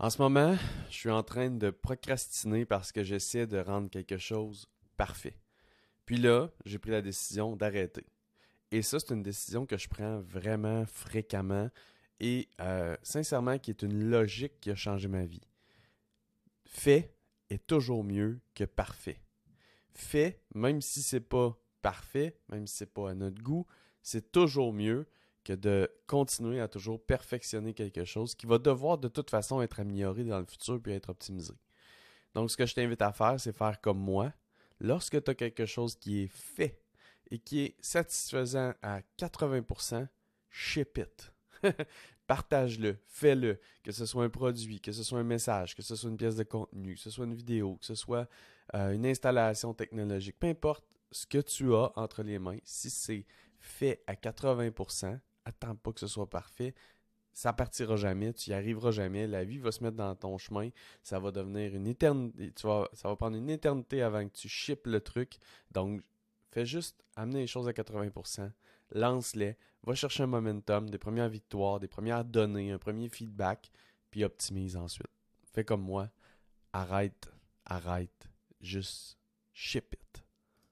En ce moment, je suis en train de procrastiner parce que j'essaie de rendre quelque chose parfait. Puis là, j'ai pris la décision d'arrêter. Et ça, c'est une décision que je prends vraiment fréquemment et euh, sincèrement qui est une logique qui a changé ma vie. Fait est toujours mieux que parfait. Fait, même si c'est pas parfait, même si c'est pas à notre goût, c'est toujours mieux que de continuer à toujours perfectionner quelque chose qui va devoir de toute façon être amélioré dans le futur puis être optimisé. Donc, ce que je t'invite à faire, c'est faire comme moi. Lorsque tu as quelque chose qui est fait et qui est satisfaisant à 80%, ship it. Partage-le, fais-le, que ce soit un produit, que ce soit un message, que ce soit une pièce de contenu, que ce soit une vidéo, que ce soit euh, une installation technologique, peu importe ce que tu as entre les mains, si c'est fait à 80%, attends pas que ce soit parfait, ça partira jamais, tu y arriveras jamais, la vie va se mettre dans ton chemin, ça va devenir une éternité, ça va prendre une éternité avant que tu shippes le truc. Donc, fais juste amener les choses à 80%, lance-les, va chercher un momentum, des premières victoires, des premières données, un premier feedback, puis optimise ensuite. Fais comme moi, arrête, arrête, juste ship it.